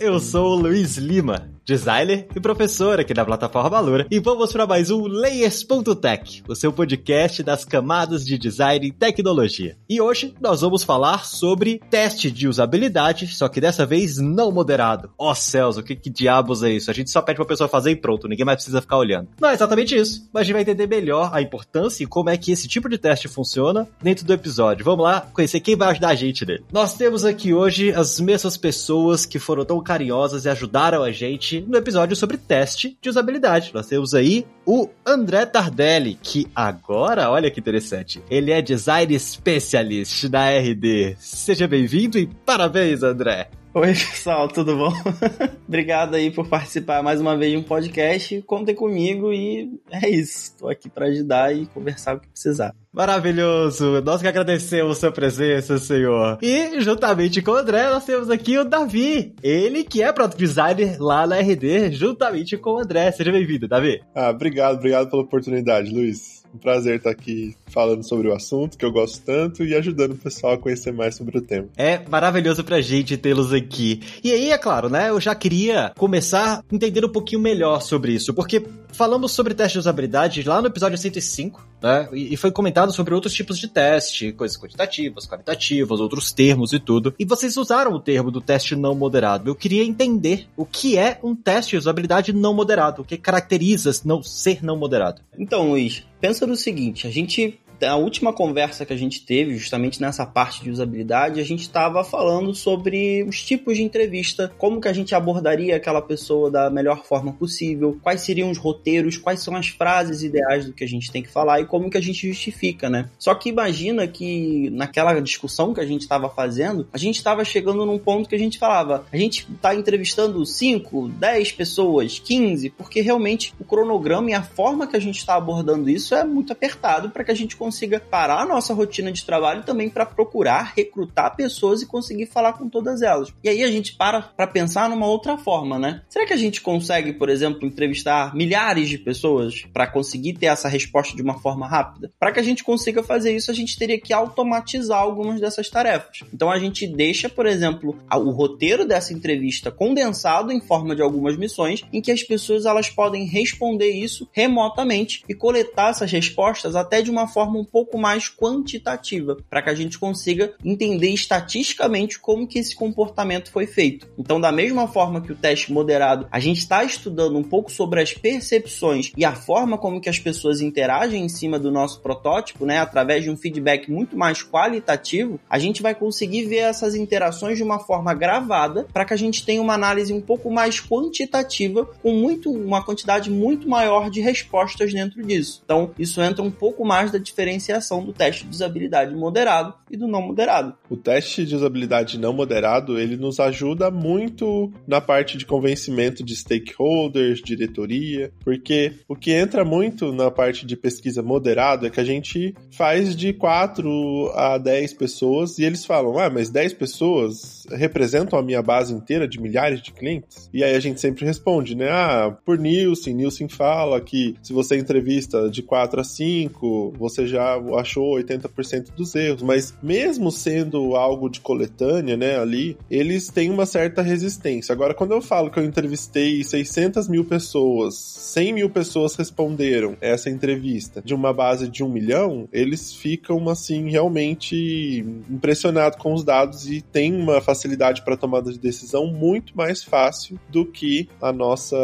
Eu sou o Luiz Lima designer e professor aqui da plataforma Valora, e vamos para mais um Layers.tech, o seu podcast das camadas de design e tecnologia. E hoje nós vamos falar sobre teste de usabilidade, só que dessa vez não moderado. Ó oh, céus, o que, que diabos é isso? A gente só pede pra pessoa fazer e pronto, ninguém mais precisa ficar olhando. Não é exatamente isso, mas a gente vai entender melhor a importância e como é que esse tipo de teste funciona dentro do episódio. Vamos lá conhecer quem vai ajudar a gente nele. Nós temos aqui hoje as mesmas pessoas que foram tão carinhosas e ajudaram a gente no episódio sobre teste de usabilidade. Nós temos aí o André Tardelli, que agora, olha que interessante, ele é design specialist da RD. Seja bem-vindo e parabéns, André! Oi, pessoal, tudo bom? Obrigado aí por participar mais uma vez de um podcast. Contem comigo e é isso. Estou aqui para ajudar e conversar o que precisar. Maravilhoso! Nós que agradecemos a sua presença, senhor. E, juntamente com o André, nós temos aqui o Davi. Ele que é Product Designer lá na RD, juntamente com o André. Seja bem-vindo, Davi. Ah, obrigado, obrigado pela oportunidade, Luiz. Um prazer estar aqui falando sobre o assunto que eu gosto tanto e ajudando o pessoal a conhecer mais sobre o tema. É maravilhoso pra gente tê-los aqui. E aí, é claro, né? Eu já queria começar entendendo um pouquinho melhor sobre isso, porque falamos sobre teste de usabilidade lá no episódio 105, né? E foi comentado sobre outros tipos de teste, coisas quantitativas, qualitativas, outros termos e tudo. E vocês usaram o termo do teste não moderado. Eu queria entender o que é um teste de usabilidade não moderado, o que caracteriza não ser não moderado. Então, Luiz, pensa no seguinte, a gente a última conversa que a gente teve, justamente nessa parte de usabilidade, a gente estava falando sobre os tipos de entrevista, como que a gente abordaria aquela pessoa da melhor forma possível, quais seriam os roteiros, quais são as frases ideais do que a gente tem que falar e como que a gente justifica, né? Só que imagina que naquela discussão que a gente estava fazendo, a gente estava chegando num ponto que a gente falava, a gente está entrevistando 5, 10 pessoas, 15, porque realmente o cronograma e a forma que a gente está abordando isso é muito apertado para que a gente consiga consiga parar a nossa rotina de trabalho também para procurar recrutar pessoas e conseguir falar com todas elas. E aí a gente para para pensar numa outra forma, né? Será que a gente consegue, por exemplo, entrevistar milhares de pessoas para conseguir ter essa resposta de uma forma rápida? Para que a gente consiga fazer isso, a gente teria que automatizar algumas dessas tarefas. Então a gente deixa, por exemplo, o roteiro dessa entrevista condensado em forma de algumas missões em que as pessoas elas podem responder isso remotamente e coletar essas respostas até de uma forma um pouco mais quantitativa, para que a gente consiga entender estatisticamente como que esse comportamento foi feito. Então, da mesma forma que o teste moderado, a gente está estudando um pouco sobre as percepções e a forma como que as pessoas interagem em cima do nosso protótipo, né, através de um feedback muito mais qualitativo, a gente vai conseguir ver essas interações de uma forma gravada para que a gente tenha uma análise um pouco mais quantitativa com muito uma quantidade muito maior de respostas dentro disso. Então, isso entra um pouco mais da diferença diferenciação do teste de usabilidade moderado e do não moderado. O teste de usabilidade não moderado, ele nos ajuda muito na parte de convencimento de stakeholders, diretoria, porque o que entra muito na parte de pesquisa moderado é que a gente faz de 4 a 10 pessoas e eles falam: "Ah, mas 10 pessoas representam a minha base inteira de milhares de clientes?". E aí a gente sempre responde, né? Ah, por Nielsen, Nielsen fala que se você entrevista de 4 a 5, você já já achou 80% dos erros, mas mesmo sendo algo de coletânea, né, ali, eles têm uma certa resistência. Agora, quando eu falo que eu entrevistei 600 mil pessoas, 100 mil pessoas responderam essa entrevista de uma base de um milhão, eles ficam, assim, realmente impressionados com os dados e têm uma facilidade para tomada de decisão muito mais fácil do que a nossa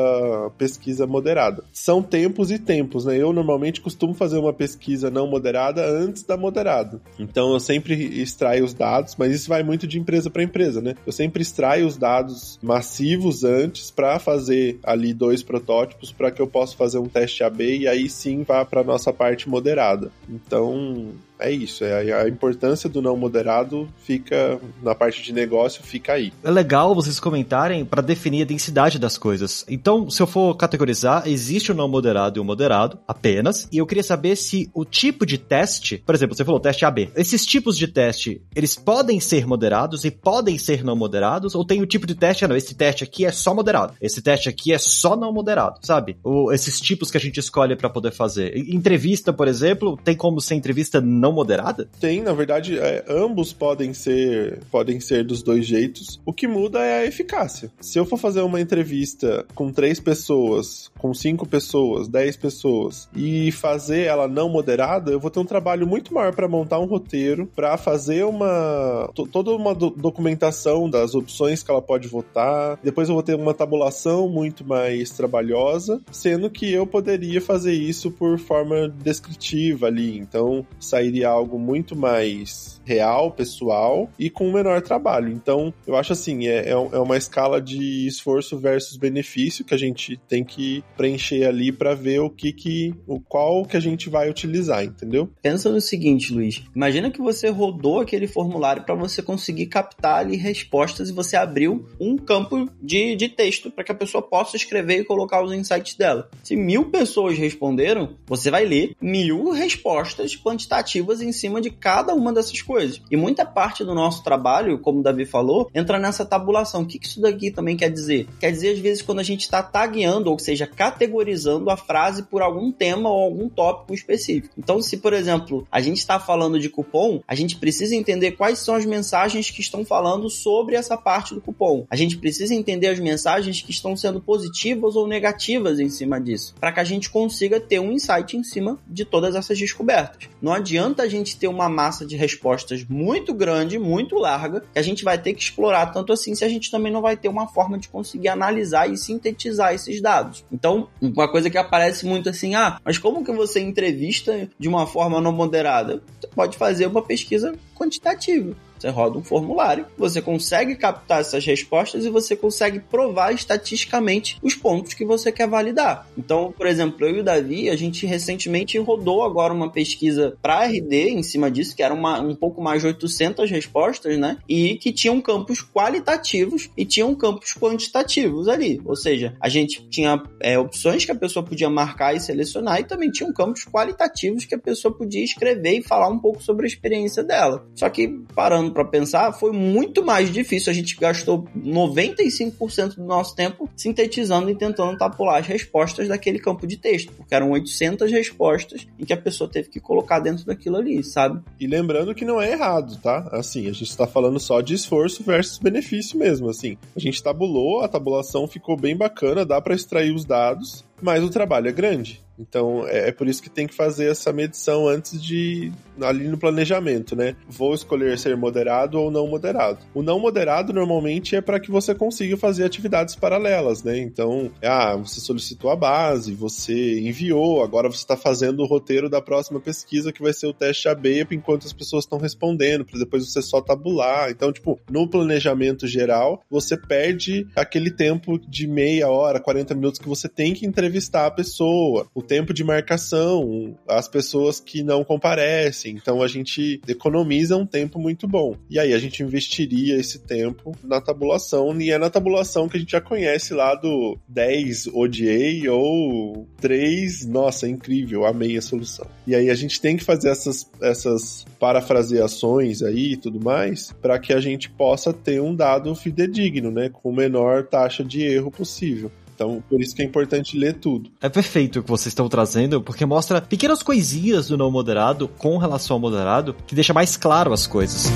pesquisa moderada. São tempos e tempos, né? Eu normalmente costumo fazer uma pesquisa não moderada moderada antes da moderada. Então eu sempre extraio os dados, mas isso vai muito de empresa para empresa, né? Eu sempre extraio os dados massivos antes para fazer ali dois protótipos para que eu possa fazer um teste AB e aí sim vá para nossa parte moderada. Então, é isso. É, a importância do não moderado fica na parte de negócio, fica aí. É legal vocês comentarem para definir a densidade das coisas. Então, se eu for categorizar, existe o não moderado e o moderado apenas. E eu queria saber se o tipo de teste, por exemplo, você falou teste AB. Esses tipos de teste, eles podem ser moderados e podem ser não moderados, ou tem o tipo de teste, ah, não, esse teste aqui é só moderado, esse teste aqui é só não moderado, sabe? Ou esses tipos que a gente escolhe para poder fazer. Entrevista, por exemplo, tem como ser entrevista não moderada? Tem, na verdade, é, ambos podem ser podem ser dos dois jeitos. O que muda é a eficácia. Se eu for fazer uma entrevista com três pessoas, com cinco pessoas, dez pessoas e fazer ela não moderada, eu vou ter um trabalho muito maior para montar um roteiro, para fazer uma toda uma do documentação das opções que ela pode votar. Depois eu vou ter uma tabulação muito mais trabalhosa, sendo que eu poderia fazer isso por forma descritiva ali. Então sairia algo muito mais real, pessoal e com menor trabalho. Então eu acho assim, é, é uma escala de esforço versus benefício que a gente tem que preencher ali para ver o que que o qual que a gente vai utilizar, entendeu? Pensa no seguinte, Luiz. Imagina que você rodou aquele formulário para você conseguir captar ali respostas e você abriu um campo de, de texto para que a pessoa possa escrever e colocar os insights dela. Se mil pessoas responderam, você vai ler mil respostas quantitativas em cima de cada uma dessas coisas. E muita parte do nosso trabalho, como o Davi falou, entra nessa tabulação. O que isso daqui também quer dizer? Quer dizer, às vezes, quando a gente está tagueando, ou seja, categorizando a frase por algum tema ou algum tópico específico. Então, se, por exemplo, a gente está falando de cupom, a gente precisa entender quais são as mensagens que estão falando sobre essa parte do cupom. A gente precisa entender as mensagens que estão sendo positivas ou negativas em cima disso, para que a gente consiga ter um insight em cima de todas essas descobertas. Não adianta a gente ter uma massa de respostas muito grande, muito larga, que a gente vai ter que explorar tanto assim se a gente também não vai ter uma forma de conseguir analisar e sintetizar esses dados. Então, uma coisa que aparece muito assim, ah, mas como que você entrevista de uma forma não moderada? Você pode fazer uma pesquisa quantitativa. Você roda um formulário, você consegue captar essas respostas e você consegue provar estatisticamente os pontos que você quer validar. Então, por exemplo, eu e o Davi, a gente recentemente rodou agora uma pesquisa para RD em cima disso, que era uma, um pouco mais de 800 respostas, né? E que tinham campos qualitativos e tinham campos quantitativos ali. Ou seja, a gente tinha é, opções que a pessoa podia marcar e selecionar e também tinham campos qualitativos que a pessoa podia escrever e falar um pouco sobre a experiência dela. Só que, parando parando para pensar, foi muito mais difícil. A gente gastou 95% do nosso tempo sintetizando e tentando tapular as respostas daquele campo de texto, porque eram 800 respostas em que a pessoa teve que colocar dentro daquilo ali, sabe? E lembrando que não é errado, tá? Assim, a gente está falando só de esforço versus benefício mesmo, assim. A gente tabulou, a tabulação ficou bem bacana, dá para extrair os dados, mas o trabalho é grande. Então é, é, por isso que tem que fazer essa medição antes de ali no planejamento, né? Vou escolher ser moderado ou não moderado. O não moderado normalmente é para que você consiga fazer atividades paralelas, né? Então, ah, você solicitou a base, você enviou, agora você está fazendo o roteiro da próxima pesquisa que vai ser o teste AB enquanto as pessoas estão respondendo, para depois você só tabular. Então, tipo, no planejamento geral, você perde aquele tempo de meia hora, 40 minutos que você tem que entrevistar a pessoa. O tempo de marcação, as pessoas que não comparecem. Então a gente economiza um tempo muito bom. E aí a gente investiria esse tempo na tabulação, e é na tabulação que a gente já conhece lá do 10 ODA ou 3, nossa, é incrível, amei a solução. E aí a gente tem que fazer essas, essas parafraseações aí e tudo mais para que a gente possa ter um dado fidedigno, né, com menor taxa de erro possível. Então, por isso que é importante ler tudo. É perfeito o que vocês estão trazendo, porque mostra pequenas coisinhas do não moderado com relação ao moderado que deixa mais claro as coisas.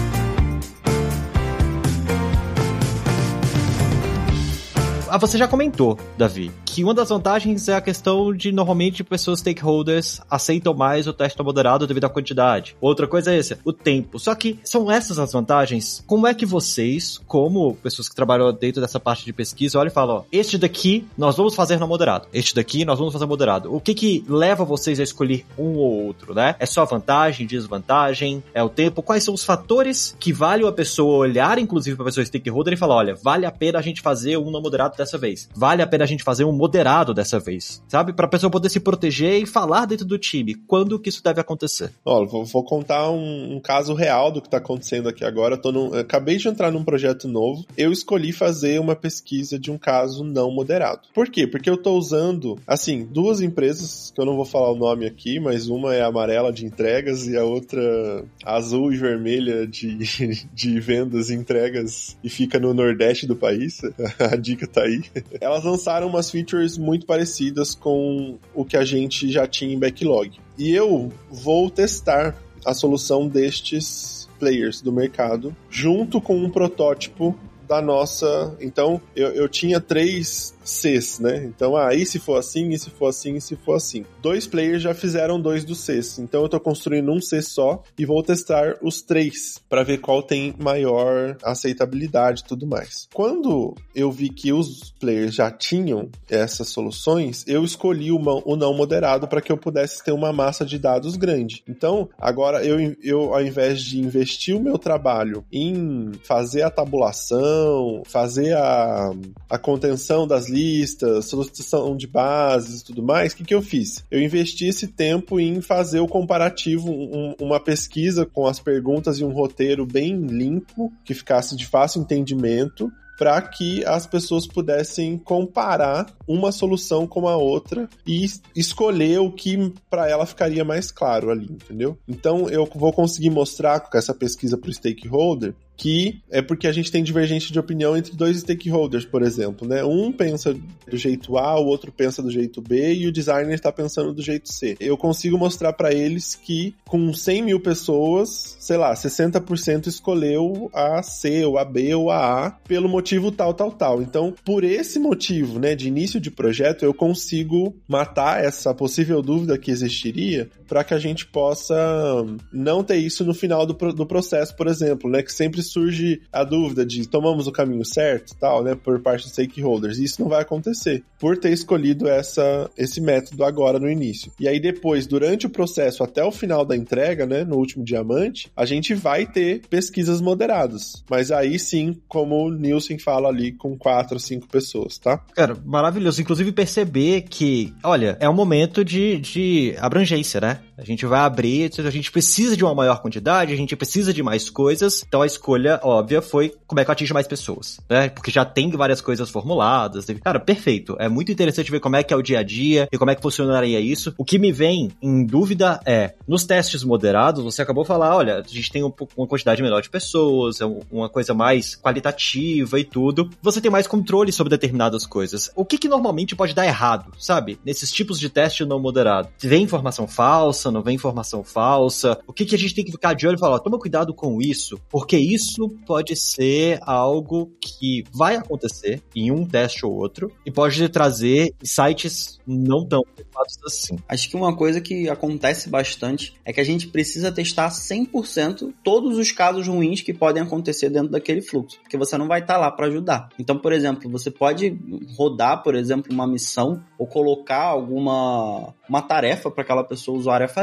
Ah, você já comentou, Davi, que uma das vantagens é a questão de normalmente pessoas stakeholders aceitam mais o teste moderado devido à quantidade. Outra coisa é essa, o tempo. Só que são essas as vantagens. Como é que vocês, como pessoas que trabalham dentro dessa parte de pesquisa, olham e falam, ó, este daqui nós vamos fazer no moderado, este daqui nós vamos fazer moderado. O que que leva vocês a escolher um ou outro, né? É só vantagem, desvantagem, é o tempo? Quais são os fatores que vale a pessoa olhar, inclusive para a pessoa stakeholder e falar, olha, vale a pena a gente fazer um no moderado dessa vez. Vale a pena a gente fazer um moderado dessa vez, sabe? Pra pessoa poder se proteger e falar dentro do time quando que isso deve acontecer. Ó, vou, vou contar um, um, caso real do que tá acontecendo aqui agora. Eu, tô num, eu acabei de entrar num projeto novo. Eu escolhi fazer uma pesquisa de um caso não moderado. Por quê? Porque eu tô usando, assim, duas empresas, que eu não vou falar o nome aqui, mas uma é amarela de entregas e a outra azul e vermelha de, de vendas e entregas e fica no nordeste do país. a dica tá aí. Elas lançaram umas features muito parecidas com o que a gente já tinha em backlog. E eu vou testar a solução destes players do mercado junto com um protótipo da nossa. Então, eu, eu tinha três Cs, né? Então, ah, se for assim, e se for assim, e se for assim. Dois players já fizeram dois dos Cs. Então, eu tô construindo um C só e vou testar os três para ver qual tem maior aceitabilidade e tudo mais. Quando eu vi que os players já tinham essas soluções, eu escolhi o, o não moderado para que eu pudesse ter uma massa de dados grande. Então, agora eu, eu, ao invés de investir o meu trabalho em fazer a tabulação, fazer a, a contenção das listas, solicitação de bases e tudo mais, o que, que eu fiz? Eu investi esse tempo em fazer o comparativo, um, uma pesquisa com as perguntas e um roteiro bem limpo, que ficasse de fácil entendimento, para que as pessoas pudessem comparar uma solução com a outra e escolher o que para ela ficaria mais claro ali, entendeu? Então eu vou conseguir mostrar com essa pesquisa para o stakeholder que é porque a gente tem divergência de opinião entre dois stakeholders, por exemplo, né? Um pensa do jeito A, o outro pensa do jeito B e o designer está pensando do jeito C. Eu consigo mostrar para eles que com 100 mil pessoas, sei lá, 60% escolheu a C ou a B ou a A pelo motivo tal, tal, tal. Então, por esse motivo, né, de início de projeto, eu consigo matar essa possível dúvida que existiria para que a gente possa não ter isso no final do, do processo, por exemplo, né, que sempre surge a dúvida de tomamos o caminho certo, tal, né, por parte dos stakeholders. Isso não vai acontecer por ter escolhido essa, esse método agora no início. E aí depois, durante o processo até o final da entrega, né, no último diamante, a gente vai ter pesquisas moderadas. Mas aí sim, como o Nielsen fala ali, com quatro, cinco pessoas, tá? Cara, maravilhoso. Inclusive perceber que, olha, é um momento de, de abrangência, né? A gente vai abrir, a gente precisa de uma maior quantidade, a gente precisa de mais coisas. Então a escolha óbvia foi como é que eu atinjo mais pessoas, né? Porque já tem várias coisas formuladas. Cara, perfeito. É muito interessante ver como é que é o dia a dia e como é que funcionaria isso. O que me vem em dúvida é, nos testes moderados, você acabou de falar, olha, a gente tem uma quantidade menor de pessoas, é uma coisa mais qualitativa e tudo. Você tem mais controle sobre determinadas coisas. O que que normalmente pode dar errado, sabe? Nesses tipos de teste não moderado. Vem informação falsa, não vem informação falsa. O que, que a gente tem que ficar de olho e falar, toma cuidado com isso, porque isso pode ser algo que vai acontecer em um teste ou outro e pode trazer sites não tão preocupados assim. Acho que uma coisa que acontece bastante é que a gente precisa testar 100% todos os casos ruins que podem acontecer dentro daquele fluxo, porque você não vai estar tá lá para ajudar. Então, por exemplo, você pode rodar, por exemplo, uma missão ou colocar alguma uma tarefa para aquela pessoa usuária fazer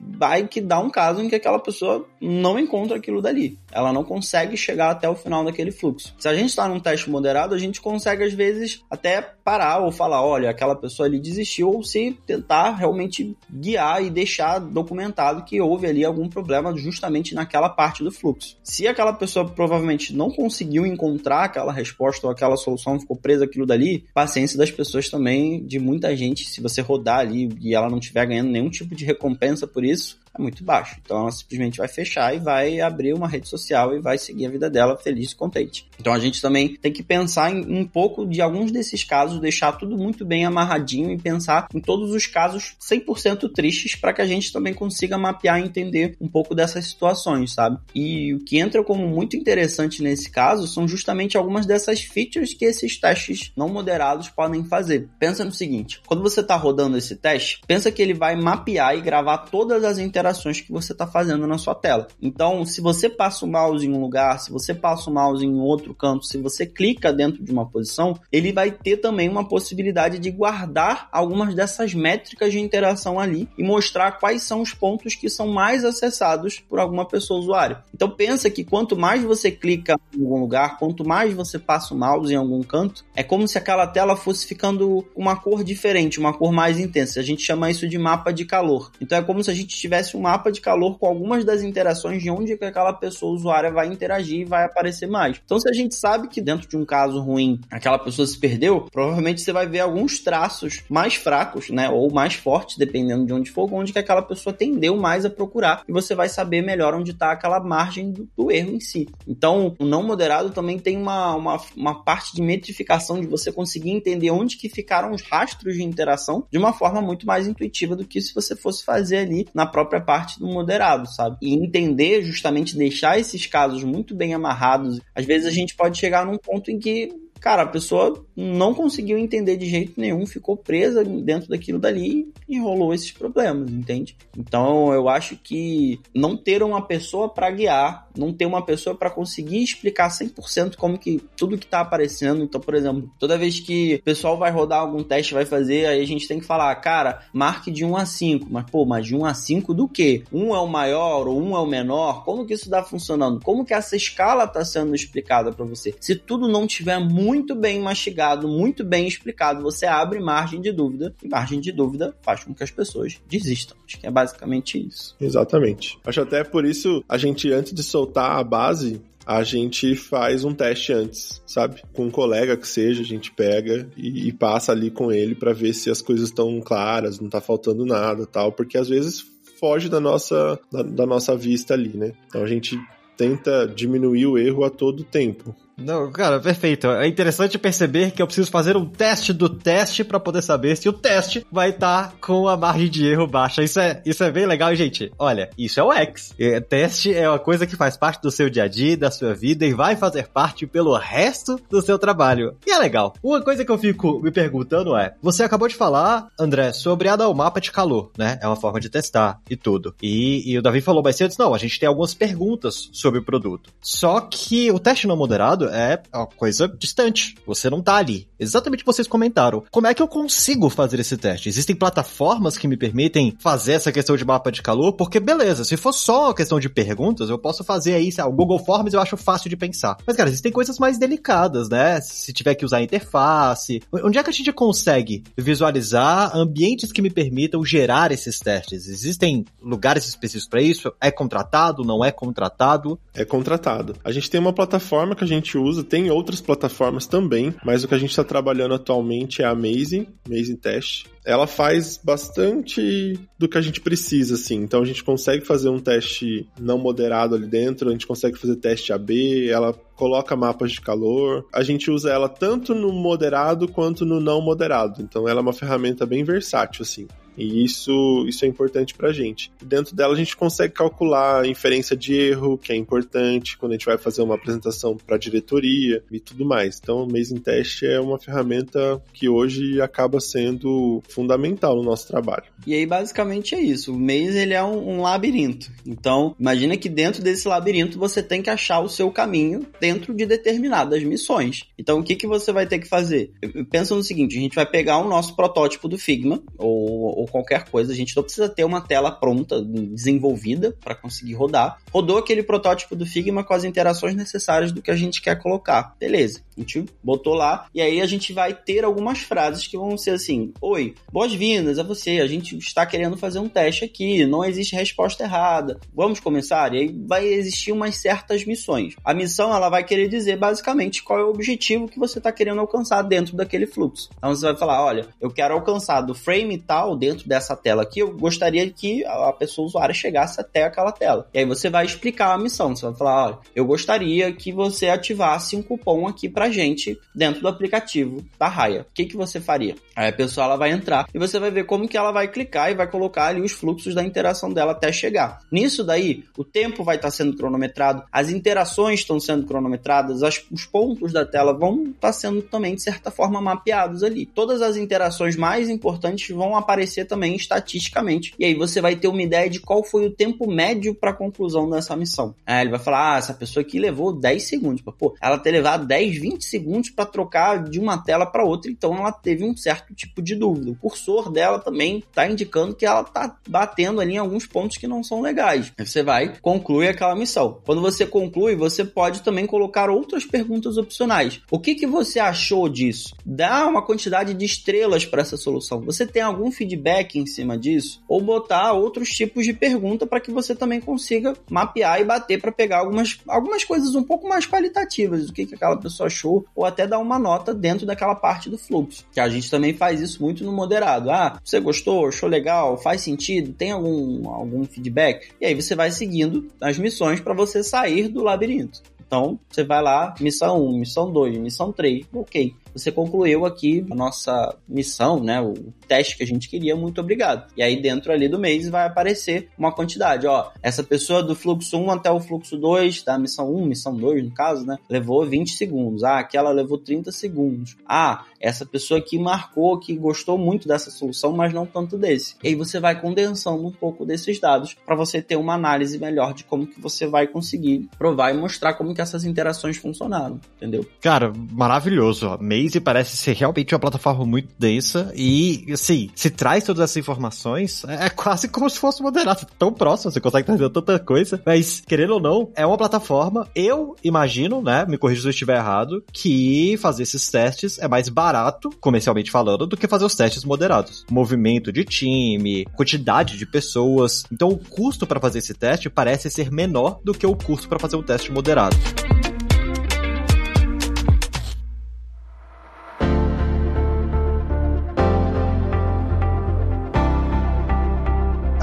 vai que dá um caso em que aquela pessoa não encontra aquilo dali. Ela não consegue chegar até o final daquele fluxo. Se a gente está num teste moderado, a gente consegue às vezes até parar ou falar, olha, aquela pessoa ali desistiu, ou se tentar realmente guiar e deixar documentado que houve ali algum problema justamente naquela parte do fluxo. Se aquela pessoa provavelmente não conseguiu encontrar aquela resposta ou aquela solução, ficou presa aquilo dali, paciência das pessoas também, de muita gente, se você rodar ali e ela não estiver ganhando nenhum tipo de recompensa por isso, é muito baixo. Então ela simplesmente vai fechar e vai abrir uma rede social e vai seguir a vida dela feliz e contente. Então a gente também tem que pensar em um pouco de alguns desses casos, deixar tudo muito bem amarradinho e pensar em todos os casos 100% tristes para que a gente também consiga mapear e entender um pouco dessas situações, sabe? E o que entra como muito interessante nesse caso são justamente algumas dessas features que esses testes não moderados podem fazer. Pensa no seguinte, quando você está rodando esse teste, pensa que ele vai mapear e gravar todas as interações interações que você está fazendo na sua tela. Então, se você passa o mouse em um lugar, se você passa o mouse em outro canto, se você clica dentro de uma posição, ele vai ter também uma possibilidade de guardar algumas dessas métricas de interação ali e mostrar quais são os pontos que são mais acessados por alguma pessoa usuário. Então pensa que quanto mais você clica em algum lugar, quanto mais você passa o mouse em algum canto, é como se aquela tela fosse ficando uma cor diferente, uma cor mais intensa. A gente chama isso de mapa de calor. Então é como se a gente tivesse um mapa de calor com algumas das interações de onde que aquela pessoa usuária vai interagir e vai aparecer mais. Então se a gente sabe que dentro de um caso ruim aquela pessoa se perdeu, provavelmente você vai ver alguns traços mais fracos, né, ou mais fortes, dependendo de onde for, onde que aquela pessoa tendeu mais a procurar e você vai saber melhor onde está aquela margem do, do, erro em si. Então, o não moderado também tem uma, uma, uma parte de metrificação de você conseguir entender onde que ficaram os rastros de interação de uma forma muito mais intuitiva do que se você fosse fazer ali na própria parte do moderado, sabe? E entender, justamente deixar esses casos muito bem amarrados. Às vezes a gente pode chegar num ponto em que cara, a pessoa não conseguiu entender de jeito nenhum, ficou presa dentro daquilo dali e rolou esses problemas, entende? Então eu acho que não ter uma pessoa para guiar, não ter uma pessoa para conseguir explicar 100% como que tudo que tá aparecendo. Então, por exemplo, toda vez que o pessoal vai rodar algum teste, vai fazer, aí a gente tem que falar, cara, marque de 1 a 5, mas pô, mas de 1 a 5 do quê? Um é o maior ou um é o menor? Como que isso tá funcionando? Como que essa escala tá sendo explicada para você? Se tudo não tiver muito muito bem mastigado, muito bem explicado, você abre margem de dúvida, e margem de dúvida faz com que as pessoas desistam. Acho que é basicamente isso. Exatamente. Acho até por isso a gente, antes de soltar a base, a gente faz um teste antes, sabe? Com um colega que seja, a gente pega e, e passa ali com ele para ver se as coisas estão claras, não tá faltando nada tal, porque às vezes foge da nossa, da, da nossa vista ali, né? Então a gente tenta diminuir o erro a todo tempo. Não, cara, perfeito. É interessante perceber que eu preciso fazer um teste do teste para poder saber se o teste vai estar tá com a margem de erro baixa. Isso é, isso é bem legal, gente. Olha, isso é o X. É, teste é uma coisa que faz parte do seu dia a dia, da sua vida e vai fazer parte pelo resto do seu trabalho. E é legal. Uma coisa que eu fico me perguntando é: você acabou de falar, André, sobre a o mapa de calor, né? É uma forma de testar e tudo. E, e o Davi falou mais cedo: não, a gente tem algumas perguntas sobre o produto. Só que o teste não moderado é uma coisa distante. Você não tá ali. Exatamente o que vocês comentaram. Como é que eu consigo fazer esse teste? Existem plataformas que me permitem fazer essa questão de mapa de calor? Porque, beleza, se for só uma questão de perguntas, eu posso fazer aí, o Google Forms eu acho fácil de pensar. Mas, cara, existem coisas mais delicadas, né? Se tiver que usar interface. Onde é que a gente consegue visualizar ambientes que me permitam gerar esses testes? Existem lugares específicos para isso? É contratado? Não é contratado? É contratado. A gente tem uma plataforma que a gente usa, tem outras plataformas também, mas o que a gente está trabalhando atualmente é a Amazing, Amazing Test. Ela faz bastante do que a gente precisa, assim. Então a gente consegue fazer um teste não moderado ali dentro, a gente consegue fazer teste AB, ela coloca mapas de calor. A gente usa ela tanto no moderado quanto no não moderado. Então ela é uma ferramenta bem versátil, assim. E isso, isso é importante pra gente. Dentro dela a gente consegue calcular a inferência de erro, que é importante quando a gente vai fazer uma apresentação para diretoria e tudo mais. Então, o Amazing Test é uma ferramenta que hoje acaba sendo fundamental no nosso trabalho. E aí, basicamente, é isso. O Maze, ele é um, um labirinto. Então, imagina que dentro desse labirinto você tem que achar o seu caminho dentro de determinadas missões. Então, o que, que você vai ter que fazer? Pensa no seguinte, a gente vai pegar o nosso protótipo do Figma, ou ou qualquer coisa. A gente não precisa ter uma tela pronta, desenvolvida para conseguir rodar. Rodou aquele protótipo do Figma com as interações necessárias do que a gente quer colocar. Beleza. Botou lá e aí a gente vai ter algumas frases que vão ser assim: Oi, boas-vindas a você. A gente está querendo fazer um teste aqui. Não existe resposta errada. Vamos começar? E aí vai existir umas certas missões. A missão ela vai querer dizer basicamente qual é o objetivo que você está querendo alcançar dentro daquele fluxo. Então você vai falar: olha, eu quero alcançar do frame tal dentro dessa tela aqui, eu gostaria que a pessoa usuária chegasse até aquela tela. E aí você vai explicar a missão. Você vai falar, olha, eu gostaria que você ativasse um cupom aqui pra gente dentro do aplicativo da Raia. O que, que você faria? Aí a pessoa ela vai entrar e você vai ver como que ela vai clicar e vai colocar ali os fluxos da interação dela até chegar. Nisso daí, o tempo vai estar sendo cronometrado, as interações estão sendo cronometradas, as, os pontos da tela vão estar sendo também, de certa forma, mapeados ali. Todas as interações mais importantes vão aparecer também estatisticamente. E aí você vai ter uma ideia de qual foi o tempo médio para a conclusão dessa missão. Aí ele vai falar: ah, essa pessoa aqui levou 10 segundos. Pô, ela ter levado 10, 20 segundos para trocar de uma tela para outra, então ela teve um certo tipo de dúvida. O cursor dela também está indicando que ela está batendo ali em alguns pontos que não são legais. Você vai, conclui aquela missão. Quando você conclui, você pode também colocar outras perguntas opcionais. O que, que você achou disso? Dá uma quantidade de estrelas para essa solução. Você tem algum feedback em cima disso? Ou botar outros tipos de pergunta para que você também consiga mapear e bater para pegar algumas, algumas coisas um pouco mais qualitativas do que, que aquela pessoa achou, ou até dar uma nota dentro daquela parte do fluxo. Que a gente também faz isso muito no moderado. Ah, você gostou? Achou legal? Faz sentido? Tem algum, algum feedback? E aí você vai seguindo as missões para você sair do labirinto. Então, você vai lá, missão 1, missão 2, missão 3, ok você concluiu aqui a nossa missão, né? O teste que a gente queria, muito obrigado. E aí dentro ali do mês vai aparecer uma quantidade, ó, essa pessoa do fluxo 1 até o fluxo 2, da missão 1, missão 2 no caso, né? Levou 20 segundos. Ah, aquela levou 30 segundos. Ah, essa pessoa aqui marcou que gostou muito dessa solução, mas não tanto desse. E aí você vai condensando um pouco desses dados para você ter uma análise melhor de como que você vai conseguir provar e mostrar como que essas interações funcionaram, entendeu? Cara, maravilhoso. Mês Waze parece ser realmente uma plataforma muito densa e, assim, se traz todas essas informações, é, é quase como se fosse moderado, tão próximo, você consegue trazer tanta coisa, mas, querendo ou não, é uma plataforma, eu imagino, né, me corrija se eu estiver errado, que fazer esses testes é mais barato, comercialmente falando, do que fazer os testes moderados. Movimento de time, quantidade de pessoas, então o custo para fazer esse teste parece ser menor do que o custo para fazer um teste moderado.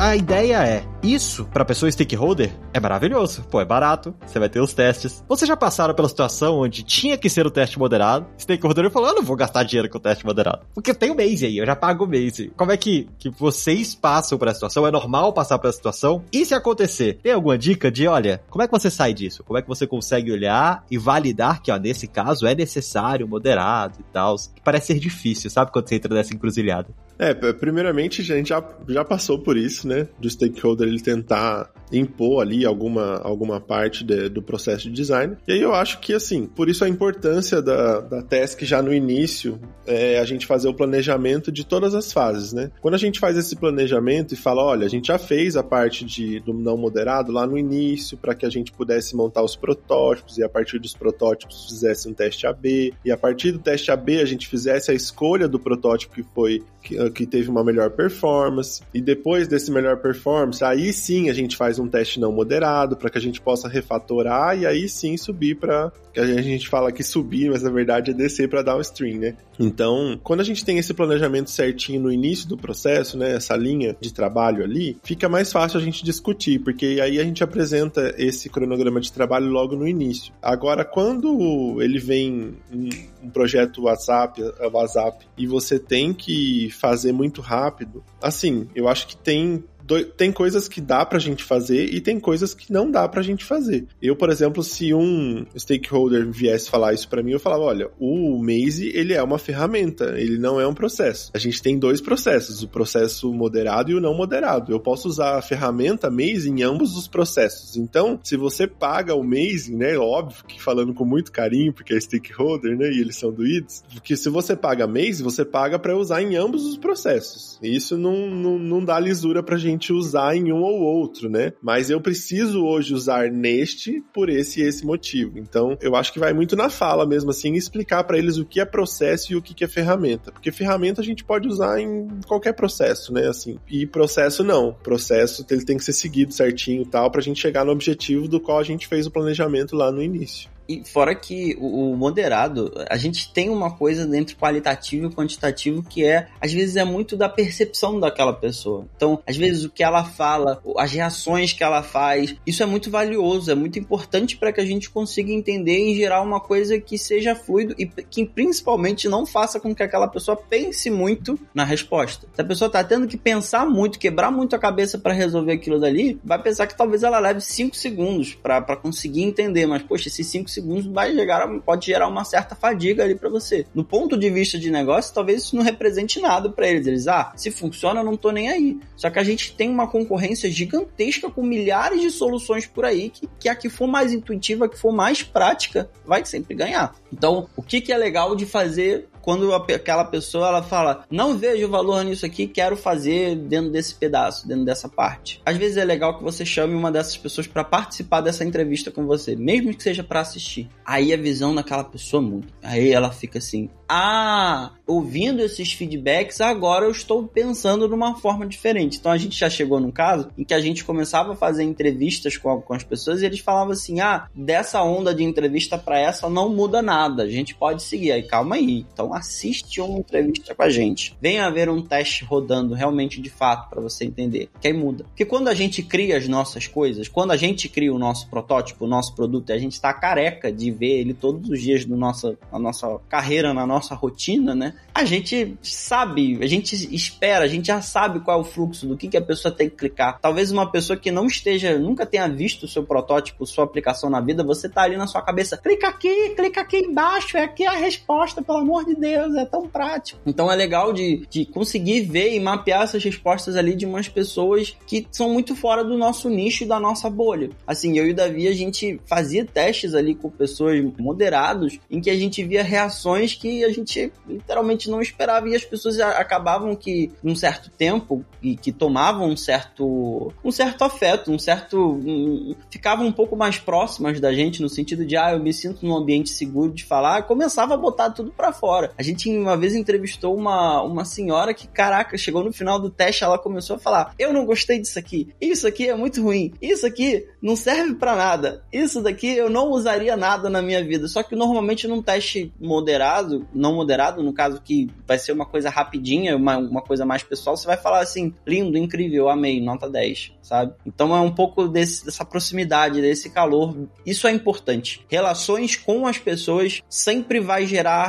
A ideia é isso, para pessoa stakeholder, é maravilhoso. Pô, é barato, você vai ter os testes. Vocês já passaram pela situação onde tinha que ser o teste moderado, stakeholder falou, eu não vou gastar dinheiro com o teste moderado. Porque tem o Maze aí, eu já pago o Maze. Como é que, que vocês passam por essa situação? É normal passar por essa situação? E se acontecer, tem alguma dica de, olha, como é que você sai disso? Como é que você consegue olhar e validar que, ó, nesse caso é necessário moderado e tal? Parece ser difícil, sabe, quando você entra nessa encruzilhada. É, primeiramente a gente já, já passou por isso, né? Do stakeholder ele tentar impor ali alguma, alguma parte de, do processo de design. E aí eu acho que, assim, por isso a importância da, da task já no início é a gente fazer o planejamento de todas as fases, né? Quando a gente faz esse planejamento e fala, olha, a gente já fez a parte de, do não moderado lá no início para que a gente pudesse montar os protótipos e a partir dos protótipos fizesse um teste AB e a partir do teste AB a gente fizesse a escolha do protótipo que foi que, que teve uma melhor performance. E depois desse melhor performance, aí sim a gente faz um teste não moderado para que a gente possa refatorar e aí sim subir para que a gente fala que subir, mas na verdade é descer para downstream, né? Então, quando a gente tem esse planejamento certinho no início do processo, né, essa linha de trabalho ali, fica mais fácil a gente discutir, porque aí a gente apresenta esse cronograma de trabalho logo no início. Agora, quando ele vem um projeto WhatsApp, WhatsApp e você tem que fazer muito rápido, assim, eu acho que tem tem coisas que dá pra gente fazer e tem coisas que não dá pra gente fazer. Eu, por exemplo, se um stakeholder viesse falar isso para mim, eu falava, olha, o Maze, ele é uma ferramenta, ele não é um processo. A gente tem dois processos, o processo moderado e o não moderado. Eu posso usar a ferramenta Maze em ambos os processos. Então, se você paga o Maze, né, óbvio que falando com muito carinho, porque é stakeholder, né, e eles são doídos, porque se você paga Maze, você paga para usar em ambos os processos. Isso não, não, não dá lisura pra gente gente usar em um ou outro, né? Mas eu preciso hoje usar neste por esse e esse motivo. Então, eu acho que vai muito na fala mesmo assim, explicar para eles o que é processo e o que é ferramenta. Porque ferramenta a gente pode usar em qualquer processo, né? Assim. E processo não. Processo ele tem que ser seguido certinho tal pra gente chegar no objetivo do qual a gente fez o planejamento lá no início. E fora que o, moderado, a gente tem uma coisa dentro qualitativo e quantitativo que é, às vezes, é muito da percepção daquela pessoa. Então, às vezes, o que ela fala, as reações que ela faz, isso é muito valioso, é muito importante para que a gente consiga entender e gerar uma coisa que seja fluido e que principalmente não faça com que aquela pessoa pense muito na resposta. Se a pessoa tá tendo que pensar muito, quebrar muito a cabeça para resolver aquilo dali, vai pensar que talvez ela leve 5 segundos para conseguir entender, mas poxa, esses 5 segundos vai gerar, pode gerar uma certa fadiga ali para você. No ponto de vista de negócio, talvez isso não represente nada para eles. Eles, ah, se funciona, eu não tô nem aí. Só que a gente tem uma concorrência gigantesca com milhares de soluções por aí que, que a que for mais intuitiva, que for mais prática, vai sempre ganhar. Então, o que, que é legal de fazer quando aquela pessoa ela fala, não vejo valor nisso aqui, quero fazer dentro desse pedaço, dentro dessa parte. Às vezes é legal que você chame uma dessas pessoas para participar dessa entrevista com você, mesmo que seja para assistir. Aí a visão daquela pessoa muda. Aí ela fica assim: "Ah, ouvindo esses feedbacks, agora eu estou pensando numa forma diferente". Então a gente já chegou num caso em que a gente começava a fazer entrevistas com, com as pessoas e eles falavam assim: "Ah, dessa onda de entrevista para essa não muda nada. A gente pode seguir". Aí calma aí. Então assiste uma entrevista com a gente. Venha haver um teste rodando realmente de fato para você entender. Que aí muda. Porque quando a gente cria as nossas coisas, quando a gente cria o nosso protótipo, o nosso produto, a gente está careca de ver ele todos os dias do nossa, na nossa carreira, na nossa rotina, né? A gente sabe, a gente espera, a gente já sabe qual é o fluxo, do que, que a pessoa tem que clicar. Talvez uma pessoa que não esteja, nunca tenha visto o seu protótipo, sua aplicação na vida, você tá ali na sua cabeça, clica aqui, clica aqui embaixo, é aqui a resposta, pelo amor de Deus Deus, é tão prático. Então é legal de, de conseguir ver e mapear essas respostas ali de umas pessoas que são muito fora do nosso nicho e da nossa bolha. Assim, eu e o Davi, a gente fazia testes ali com pessoas moderados, em que a gente via reações que a gente literalmente não esperava e as pessoas acabavam que, num certo tempo, e que tomavam um certo, um certo afeto, um certo. Um, ficavam um pouco mais próximas da gente, no sentido de, ah, eu me sinto num ambiente seguro de falar, começava a botar tudo para fora. A gente uma vez entrevistou uma, uma senhora que, caraca, chegou no final do teste, ela começou a falar: Eu não gostei disso aqui, isso aqui é muito ruim, isso aqui não serve para nada, isso daqui eu não usaria nada na minha vida. Só que normalmente num teste moderado, não moderado, no caso que vai ser uma coisa rapidinha, uma, uma coisa mais pessoal, você vai falar assim: lindo, incrível, amei, nota 10, sabe? Então é um pouco desse, dessa proximidade, desse calor. Isso é importante. Relações com as pessoas sempre vai gerar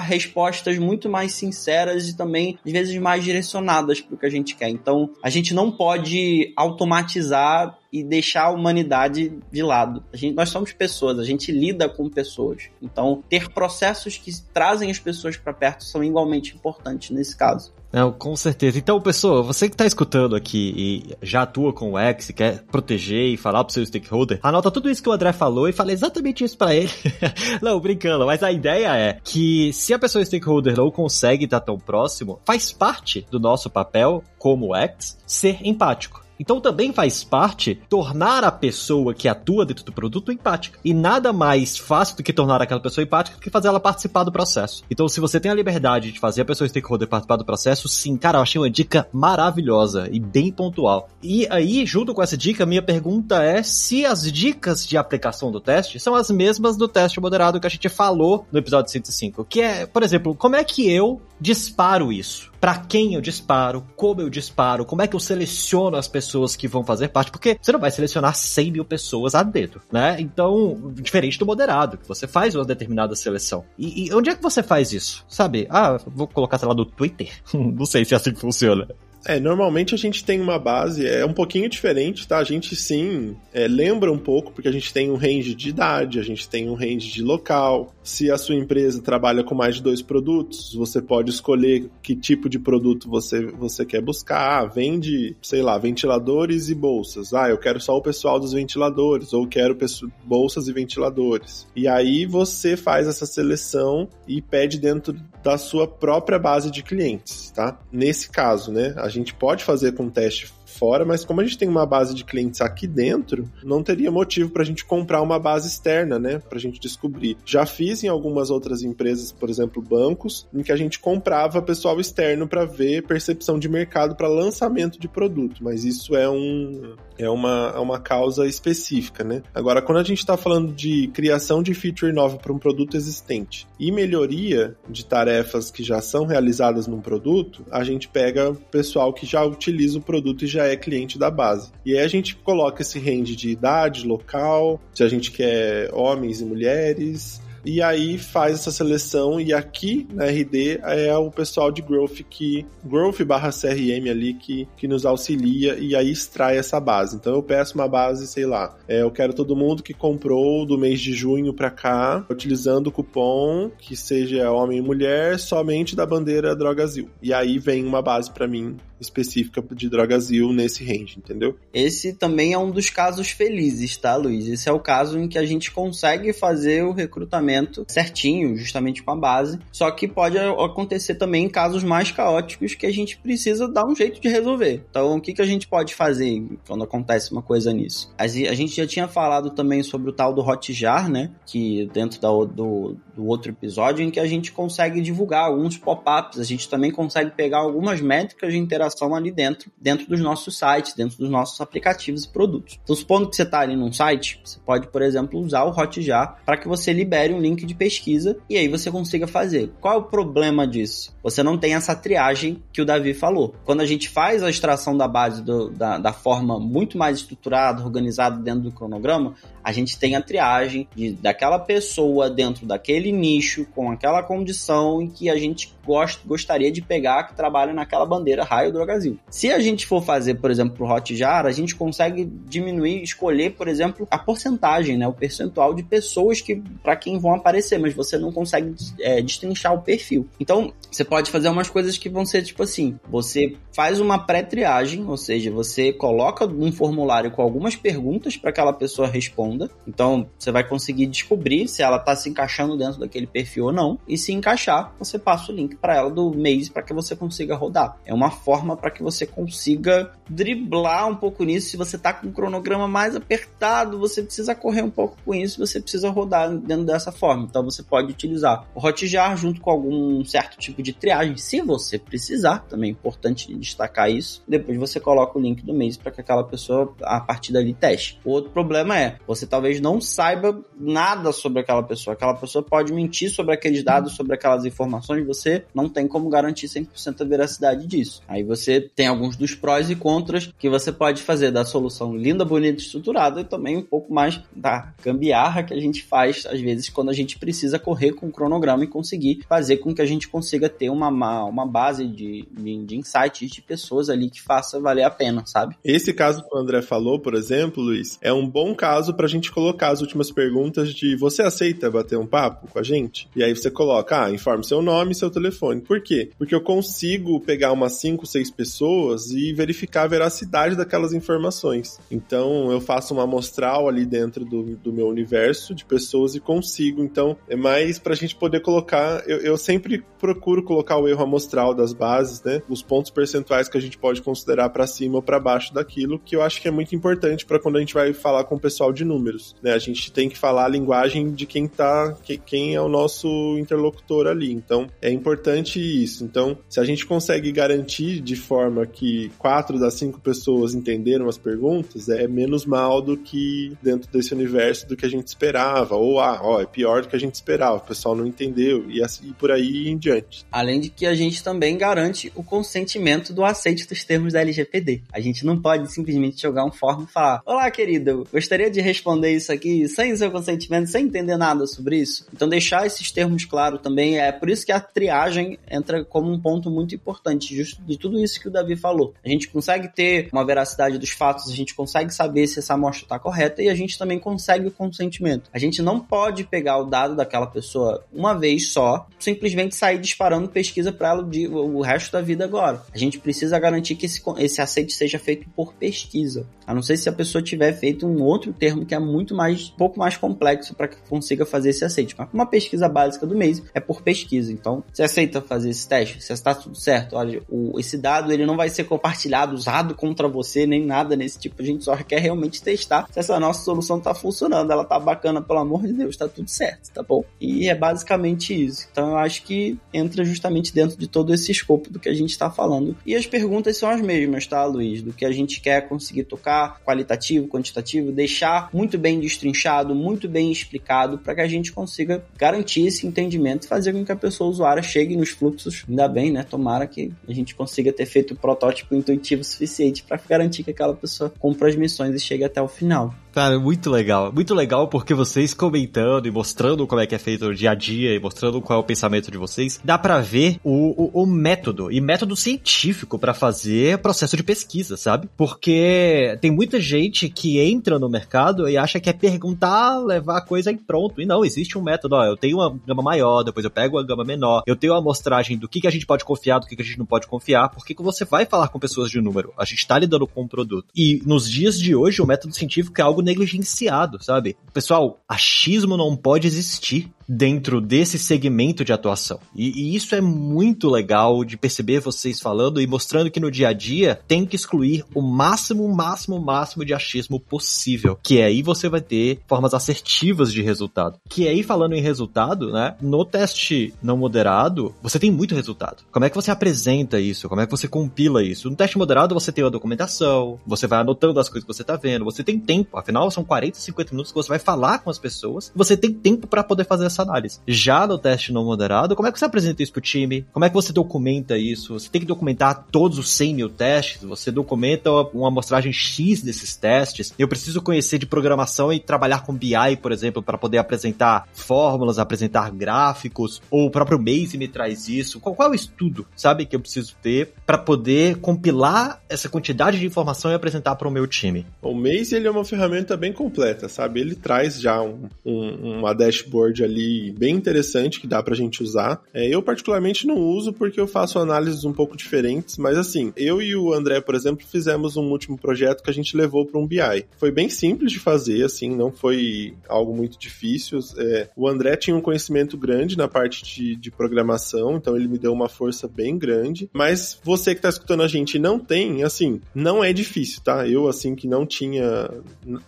respostas muito mais sinceras e também, às vezes, mais direcionadas para o que a gente quer. Então, a gente não pode automatizar e deixar a humanidade de lado. A gente, nós somos pessoas, a gente lida com pessoas. Então, ter processos que trazem as pessoas para perto são igualmente importantes nesse caso. Não, com certeza. Então, pessoa, você que está escutando aqui e já atua com o X, quer proteger e falar pro seu stakeholder, anota tudo isso que o André falou e fala exatamente isso para ele. não, brincando, mas a ideia é que se a pessoa stakeholder não consegue estar tão próximo, faz parte do nosso papel como X ser empático. Então também faz parte tornar a pessoa que atua dentro do produto empática. E nada mais fácil do que tornar aquela pessoa empática do que fazer ela participar do processo. Então se você tem a liberdade de fazer a pessoa stakeholder participar do processo, sim, cara, eu achei uma dica maravilhosa e bem pontual. E aí, junto com essa dica, minha pergunta é se as dicas de aplicação do teste são as mesmas do teste moderado que a gente falou no episódio 105. Que é, por exemplo, como é que eu disparo isso? para quem eu disparo, como eu disparo, como é que eu seleciono as pessoas que vão fazer parte, porque você não vai selecionar 100 mil pessoas a dedo, né? Então, diferente do moderado, que você faz uma determinada seleção. E, e onde é que você faz isso? Sabe? Ah, vou colocar, sei lá, no Twitter? não sei se é assim que funciona. É, normalmente a gente tem uma base, é um pouquinho diferente, tá? A gente sim é, lembra um pouco, porque a gente tem um range de idade, a gente tem um range de local. Se a sua empresa trabalha com mais de dois produtos, você pode escolher que tipo de produto você, você quer buscar. Ah, vende, sei lá, ventiladores e bolsas. Ah, eu quero só o pessoal dos ventiladores, ou quero bolsas e ventiladores. E aí você faz essa seleção e pede dentro da sua própria base de clientes, tá? Nesse caso, né? A gente pode fazer com teste fora, mas como a gente tem uma base de clientes aqui dentro, não teria motivo para a gente comprar uma base externa, né? Para a gente descobrir. Já fiz em algumas outras empresas, por exemplo, bancos, em que a gente comprava pessoal externo para ver percepção de mercado para lançamento de produto, mas isso é um é uma, é uma causa específica, né? Agora, quando a gente está falando de criação de feature nova para um produto existente e melhoria de tarefas que já são realizadas num produto, a gente pega pessoal que já utiliza o produto e já é cliente da base. E aí a gente coloca esse range de idade, local, se a gente quer homens e mulheres, e aí faz essa seleção e aqui na RD é o pessoal de Growth que Growth barra CRM ali que, que nos auxilia e aí extrai essa base. Então eu peço uma base, sei lá, é, eu quero todo mundo que comprou do mês de junho para cá, utilizando o cupom que seja homem e mulher, somente da bandeira Drogazil. E aí vem uma base para mim específica de Drogazil nesse range, entendeu? Esse também é um dos casos felizes, tá, Luiz? Esse é o caso em que a gente consegue fazer o recrutamento certinho, justamente com a base. Só que pode acontecer também em casos mais caóticos que a gente precisa dar um jeito de resolver. Então, o que, que a gente pode fazer quando acontece uma coisa nisso? A gente já tinha falado também sobre o tal do Hotjar, né? Que dentro da, do, do outro episódio, em que a gente consegue divulgar alguns pop-ups, a gente também consegue pegar algumas métricas de interação ali dentro, dentro dos nossos sites, dentro dos nossos aplicativos e produtos. Então, supondo que você está ali num site, você pode, por exemplo, usar o Hotjar para que você libere um link de pesquisa e aí você consiga fazer. Qual é o problema disso? Você não tem essa triagem que o Davi falou. Quando a gente faz a extração da base do, da, da forma muito mais estruturada, organizada dentro do cronograma, a gente tem a triagem de, daquela pessoa dentro daquele nicho, com aquela condição em que a gente gost, gostaria de pegar que trabalha naquela bandeira raio Drogazil. Se a gente for fazer, por exemplo, pro Hotjar, a gente consegue diminuir, escolher, por exemplo, a porcentagem, né, o percentual de pessoas que para quem vão aparecer, mas você não consegue é, destrinchar o perfil. Então, você pode fazer umas coisas que vão ser tipo assim: você faz uma pré-triagem, ou seja, você coloca um formulário com algumas perguntas para aquela pessoa responda. Então, você vai conseguir descobrir se ela está se encaixando dentro daquele perfil ou não. E se encaixar, você passa o link para ela do mês para que você consiga rodar. É uma forma para que você consiga driblar um pouco nisso. Se você está com um cronograma mais apertado, você precisa correr um pouco com isso, você precisa rodar dentro dessa forma. Então você pode utilizar o Hotjar junto com algum certo tipo de triagem, se você precisar. Também é importante destacar isso. Depois você coloca o link do mês para que aquela pessoa a partir dali teste. O outro problema é, você talvez não saiba nada sobre aquela pessoa. Aquela pessoa pode mentir sobre aqueles dados, sobre aquelas informações, você não tem como garantir 100% a veracidade disso. Aí você tem alguns dos prós e contras que você pode fazer da solução linda, bonita, estruturada e também um pouco mais da gambiarra que a gente faz às vezes quando a gente precisa correr com o cronograma e conseguir fazer com que a gente consiga ter uma, uma base de, de, de insights de pessoas ali que faça valer a pena, sabe? Esse caso que o André falou, por exemplo, Luiz, é um bom caso para a gente colocar as últimas perguntas de você aceita bater um papo com a gente? E aí você coloca, ah, informe seu nome e seu telefone. Por quê? Porque eu consigo pegar umas 5, 6 pessoas e verificar a veracidade daquelas informações. Então eu faço uma amostral ali dentro do, do meu universo de pessoas e consigo. Então é mais para a gente poder colocar. Eu, eu sempre procuro colocar o erro amostral das bases, né? Os pontos percentuais que a gente pode considerar para cima ou para baixo daquilo, que eu acho que é muito importante para quando a gente vai falar com o pessoal de números. Né? A gente tem que falar a linguagem de quem tá, quem é o nosso interlocutor ali. Então é importante isso. Então, se a gente consegue garantir de forma que quatro das cinco pessoas entenderam as perguntas, é menos mal do que dentro desse universo do que a gente esperava. Ou, ah, ó, é pior do que a gente esperava, o pessoal não entendeu, e assim por aí em diante. Além de que a gente também garante o consentimento do aceite dos termos da LGPD. A gente não pode simplesmente jogar um fórum e falar: Olá, querido, gostaria de responder isso aqui sem seu consentimento, sem entender nada sobre isso. Então, deixar esses termos claros também é por isso que a triagem entra como um ponto muito importante, justo de tudo isso que o Davi falou. A gente consegue ter uma veracidade dos fatos, a gente consegue saber se essa amostra está correta e a gente também consegue o consentimento. A gente não pode pegar o dado daquela pessoa uma vez só, simplesmente sair disparando pesquisa para ela de, o resto da vida agora. A gente precisa garantir que esse, esse aceite seja feito por pesquisa. A não ser se a pessoa tiver feito um outro termo que é muito mais, pouco mais complexo para que consiga fazer esse aceite. Mas uma pesquisa básica do mês é por pesquisa. Então, você aceita fazer esse teste? Se está tudo certo, olha, o, esse dado ele não vai ser compartilhado, usado contra você, nem nada nesse tipo. A gente só quer realmente testar se essa nossa solução tá funcionando. Ela tá bacana, pelo amor de Deus, tá tudo certo, tá bom? E é basicamente isso. Então eu acho que entra justamente dentro de todo esse escopo do que a gente está falando. E as perguntas são as mesmas, tá, Luiz? Do que a gente quer conseguir tocar, qualitativo, quantitativo, deixar muito bem destrinchado, muito bem explicado, para que a gente consiga garantir esse entendimento e fazer com que a pessoa usuária chegue nos fluxos. Ainda bem, né? Tomara que a gente consiga ter feito o protótipo intuitivo suficiente para garantir que aquela pessoa compre as missões e chegue até o final. Cara, muito legal. Muito legal porque vocês comentando e mostrando como é que é feito o dia a dia e mostrando qual é o pensamento de vocês, dá para ver o, o, o, método e método científico para fazer processo de pesquisa, sabe? Porque tem muita gente que entra no mercado e acha que é perguntar, levar a coisa em pronto. E não, existe um método. Ó, eu tenho uma gama maior, depois eu pego uma gama menor, eu tenho uma amostragem do que, que a gente pode confiar, do que, que a gente não pode confiar, porque que você vai falar com pessoas de número. A gente tá lidando com um produto. E nos dias de hoje, o método científico é algo negligenciado, sabe? Pessoal, achismo não pode existir dentro desse segmento de atuação. E, e, isso é muito legal de perceber vocês falando e mostrando que no dia a dia tem que excluir o máximo, máximo, máximo de achismo possível. Que aí você vai ter formas assertivas de resultado. Que aí, falando em resultado, né? No teste não moderado, você tem muito resultado. Como é que você apresenta isso? Como é que você compila isso? No teste moderado, você tem a documentação, você vai anotando as coisas que você tá vendo, você tem tempo. Afinal, são 40, 50 minutos que você vai falar com as pessoas. Você tem tempo para poder fazer essa essa análise. Já no teste não moderado, como é que você apresenta isso pro time? Como é que você documenta isso? Você tem que documentar todos os 100 mil testes? Você documenta uma amostragem X desses testes? Eu preciso conhecer de programação e trabalhar com BI, por exemplo, para poder apresentar fórmulas, apresentar gráficos, ou o próprio Maze me traz isso. Qual, qual é o estudo, sabe, que eu preciso ter para poder compilar essa quantidade de informação e apresentar para o meu time? O Maze ele é uma ferramenta bem completa, sabe? Ele traz já um, um, uma dashboard ali bem interessante que dá pra gente usar. É, eu, particularmente, não uso porque eu faço análises um pouco diferentes, mas assim, eu e o André, por exemplo, fizemos um último projeto que a gente levou para um BI. Foi bem simples de fazer, assim, não foi algo muito difícil. É, o André tinha um conhecimento grande na parte de, de programação, então ele me deu uma força bem grande. Mas você que tá escutando a gente não tem, assim, não é difícil, tá? Eu, assim, que não tinha,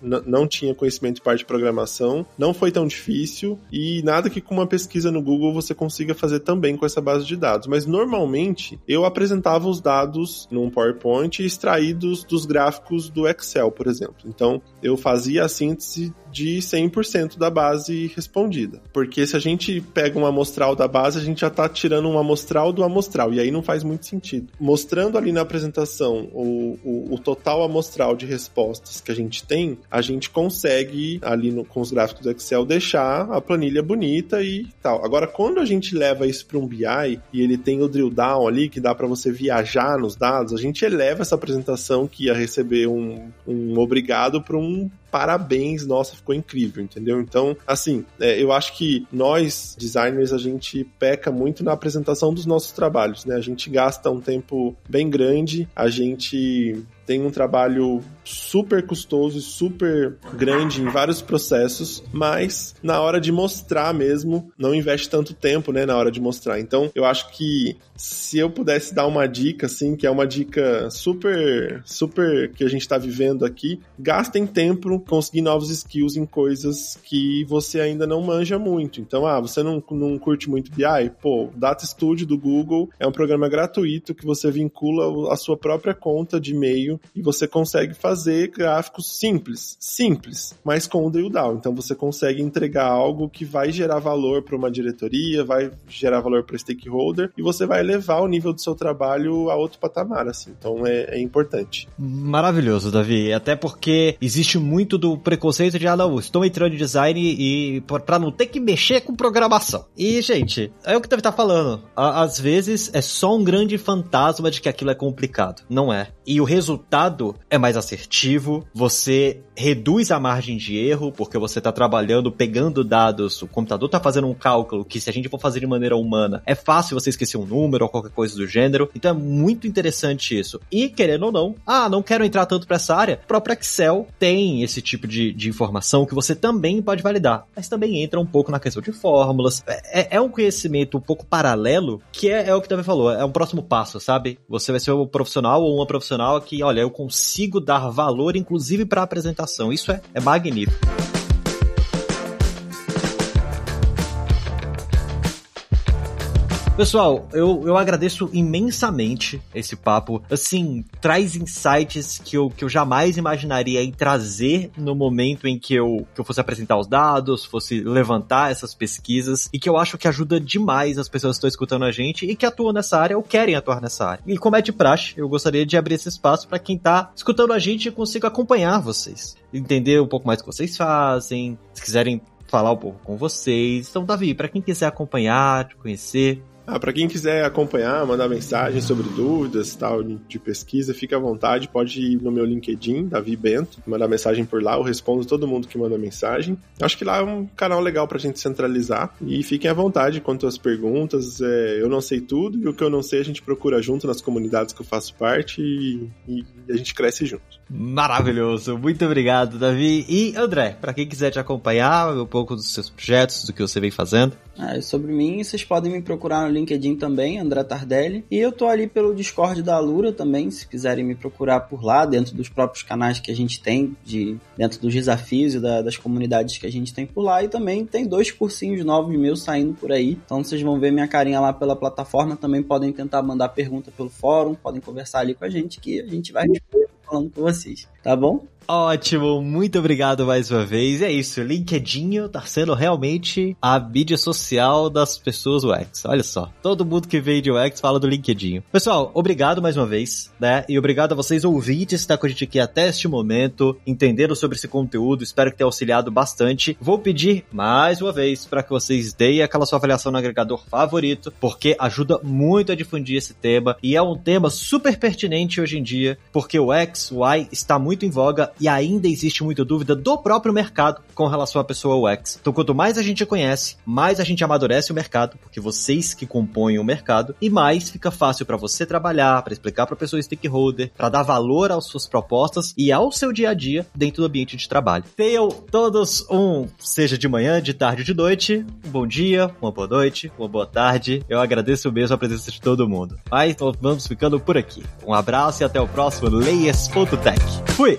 não tinha conhecimento de parte de programação, não foi tão difícil e nada que com uma pesquisa no Google você consiga fazer também com essa base de dados. Mas normalmente eu apresentava os dados num PowerPoint extraídos dos gráficos do Excel, por exemplo. Então eu fazia a síntese de 100% da base respondida. Porque se a gente pega uma amostral da base, a gente já está tirando um amostral do amostral, e aí não faz muito sentido. Mostrando ali na apresentação o, o, o total amostral de respostas que a gente tem, a gente consegue, ali no, com os gráficos do Excel, deixar a planilha bonita e tal. Agora, quando a gente leva isso para um BI e ele tem o drill down ali, que dá para você viajar nos dados, a gente eleva essa apresentação que ia receber um, um obrigado para um parabéns, nossa, ficou incrível, entendeu? Então, assim, é, eu acho que nós, designers, a gente peca muito na apresentação dos nossos trabalhos, né? A gente gasta um tempo bem grande, a gente tem um trabalho super custoso e super grande em vários processos, mas na hora de mostrar mesmo, não investe tanto tempo, né, na hora de mostrar. Então, eu acho que se eu pudesse dar uma dica, assim, que é uma dica super, super que a gente tá vivendo aqui, gastem tempo conseguir novos skills em coisas que você ainda não manja muito. Então, ah, você não, não curte muito BI? Pô, Data Studio do Google é um programa gratuito que você vincula a sua própria conta de e-mail e você consegue fazer gráficos simples, simples, mas com o drill down. Então você consegue entregar algo que vai gerar valor para uma diretoria, vai gerar valor para stakeholder e você vai elevar o nível do seu trabalho a outro patamar, assim. Então é, é importante. Maravilhoso, Davi. Até porque existe muito do preconceito de, ah, não, estou entrando em design e para não ter que mexer com programação. E, gente, é o que o Davi tá falando. Às vezes é só um grande fantasma de que aquilo é complicado. Não é. E o resultado é mais assertivo, você reduz a margem de erro, porque você está trabalhando, pegando dados, o computador está fazendo um cálculo que se a gente for fazer de maneira humana, é fácil você esquecer um número ou qualquer coisa do gênero. Então é muito interessante isso. E querendo ou não, ah, não quero entrar tanto para essa área, o próprio Excel tem esse tipo de, de informação que você também pode validar, mas também entra um pouco na questão de fórmulas. É, é, é um conhecimento um pouco paralelo, que é, é o que Davi falou, é um próximo passo, sabe? Você vai ser um profissional ou uma profissional que, olha, eu consigo dar valor, inclusive para apresentação isso é, é magnífico. Pessoal, eu, eu agradeço imensamente esse papo. Assim, traz insights que eu, que eu jamais imaginaria em trazer no momento em que eu, que eu fosse apresentar os dados, fosse levantar essas pesquisas, e que eu acho que ajuda demais as pessoas que estão escutando a gente e que atuam nessa área ou querem atuar nessa área. E como é de praxe, eu gostaria de abrir esse espaço para quem está escutando a gente e consiga acompanhar vocês. Entender um pouco mais o que vocês fazem, se quiserem falar um pouco com vocês. Então, Davi, para quem quiser acompanhar, te conhecer, ah, para quem quiser acompanhar, mandar mensagem sobre dúvidas tal de pesquisa, fica à vontade, pode ir no meu LinkedIn, Davi Bento, mandar mensagem por lá, eu respondo todo mundo que manda mensagem. Acho que lá é um canal legal pra gente centralizar e fiquem à vontade quanto às perguntas. É, eu não sei tudo e o que eu não sei a gente procura junto nas comunidades que eu faço parte e, e a gente cresce junto. Maravilhoso, muito obrigado, Davi. E André, para quem quiser te acompanhar, um pouco dos seus projetos, do que você vem fazendo. Ah, sobre mim, vocês podem me procurar no LinkedIn também, André Tardelli. E eu tô ali pelo Discord da Alura também, se quiserem me procurar por lá, dentro dos próprios canais que a gente tem, de dentro dos desafios e da, das comunidades que a gente tem por lá. E também tem dois cursinhos novos meus saindo por aí. Então vocês vão ver minha carinha lá pela plataforma. Também podem tentar mandar pergunta pelo fórum, podem conversar ali com a gente que a gente vai responder falando com vocês, tá bom? Ótimo, muito obrigado mais uma vez. E é isso, LinkedIn tá sendo realmente a mídia social das pessoas UX. Olha só, todo mundo que veio de UX fala do LinkedIn. Pessoal, obrigado mais uma vez, né? E obrigado a vocês ouvintes que estão com a gente aqui até este momento, entenderam sobre esse conteúdo. Espero que tenha auxiliado bastante. Vou pedir mais uma vez para que vocês deem aquela sua avaliação no agregador favorito, porque ajuda muito a difundir esse tema e é um tema super pertinente hoje em dia, porque o X, o Y está muito em voga e ainda existe muita dúvida do próprio mercado com relação à pessoa UX. Então, quanto mais a gente conhece, mais a gente amadurece o mercado, porque vocês que compõem o mercado, e mais fica fácil para você trabalhar, para explicar para a pessoa stakeholder, para dar valor às suas propostas e ao seu dia a dia dentro do ambiente de trabalho. Tenham todos um, seja de manhã, de tarde ou de noite, um bom dia, uma boa noite, uma boa tarde. Eu agradeço mesmo a presença de todo mundo. Mas vamos ficando por aqui. Um abraço e até o próximo Layers.tech. Fui!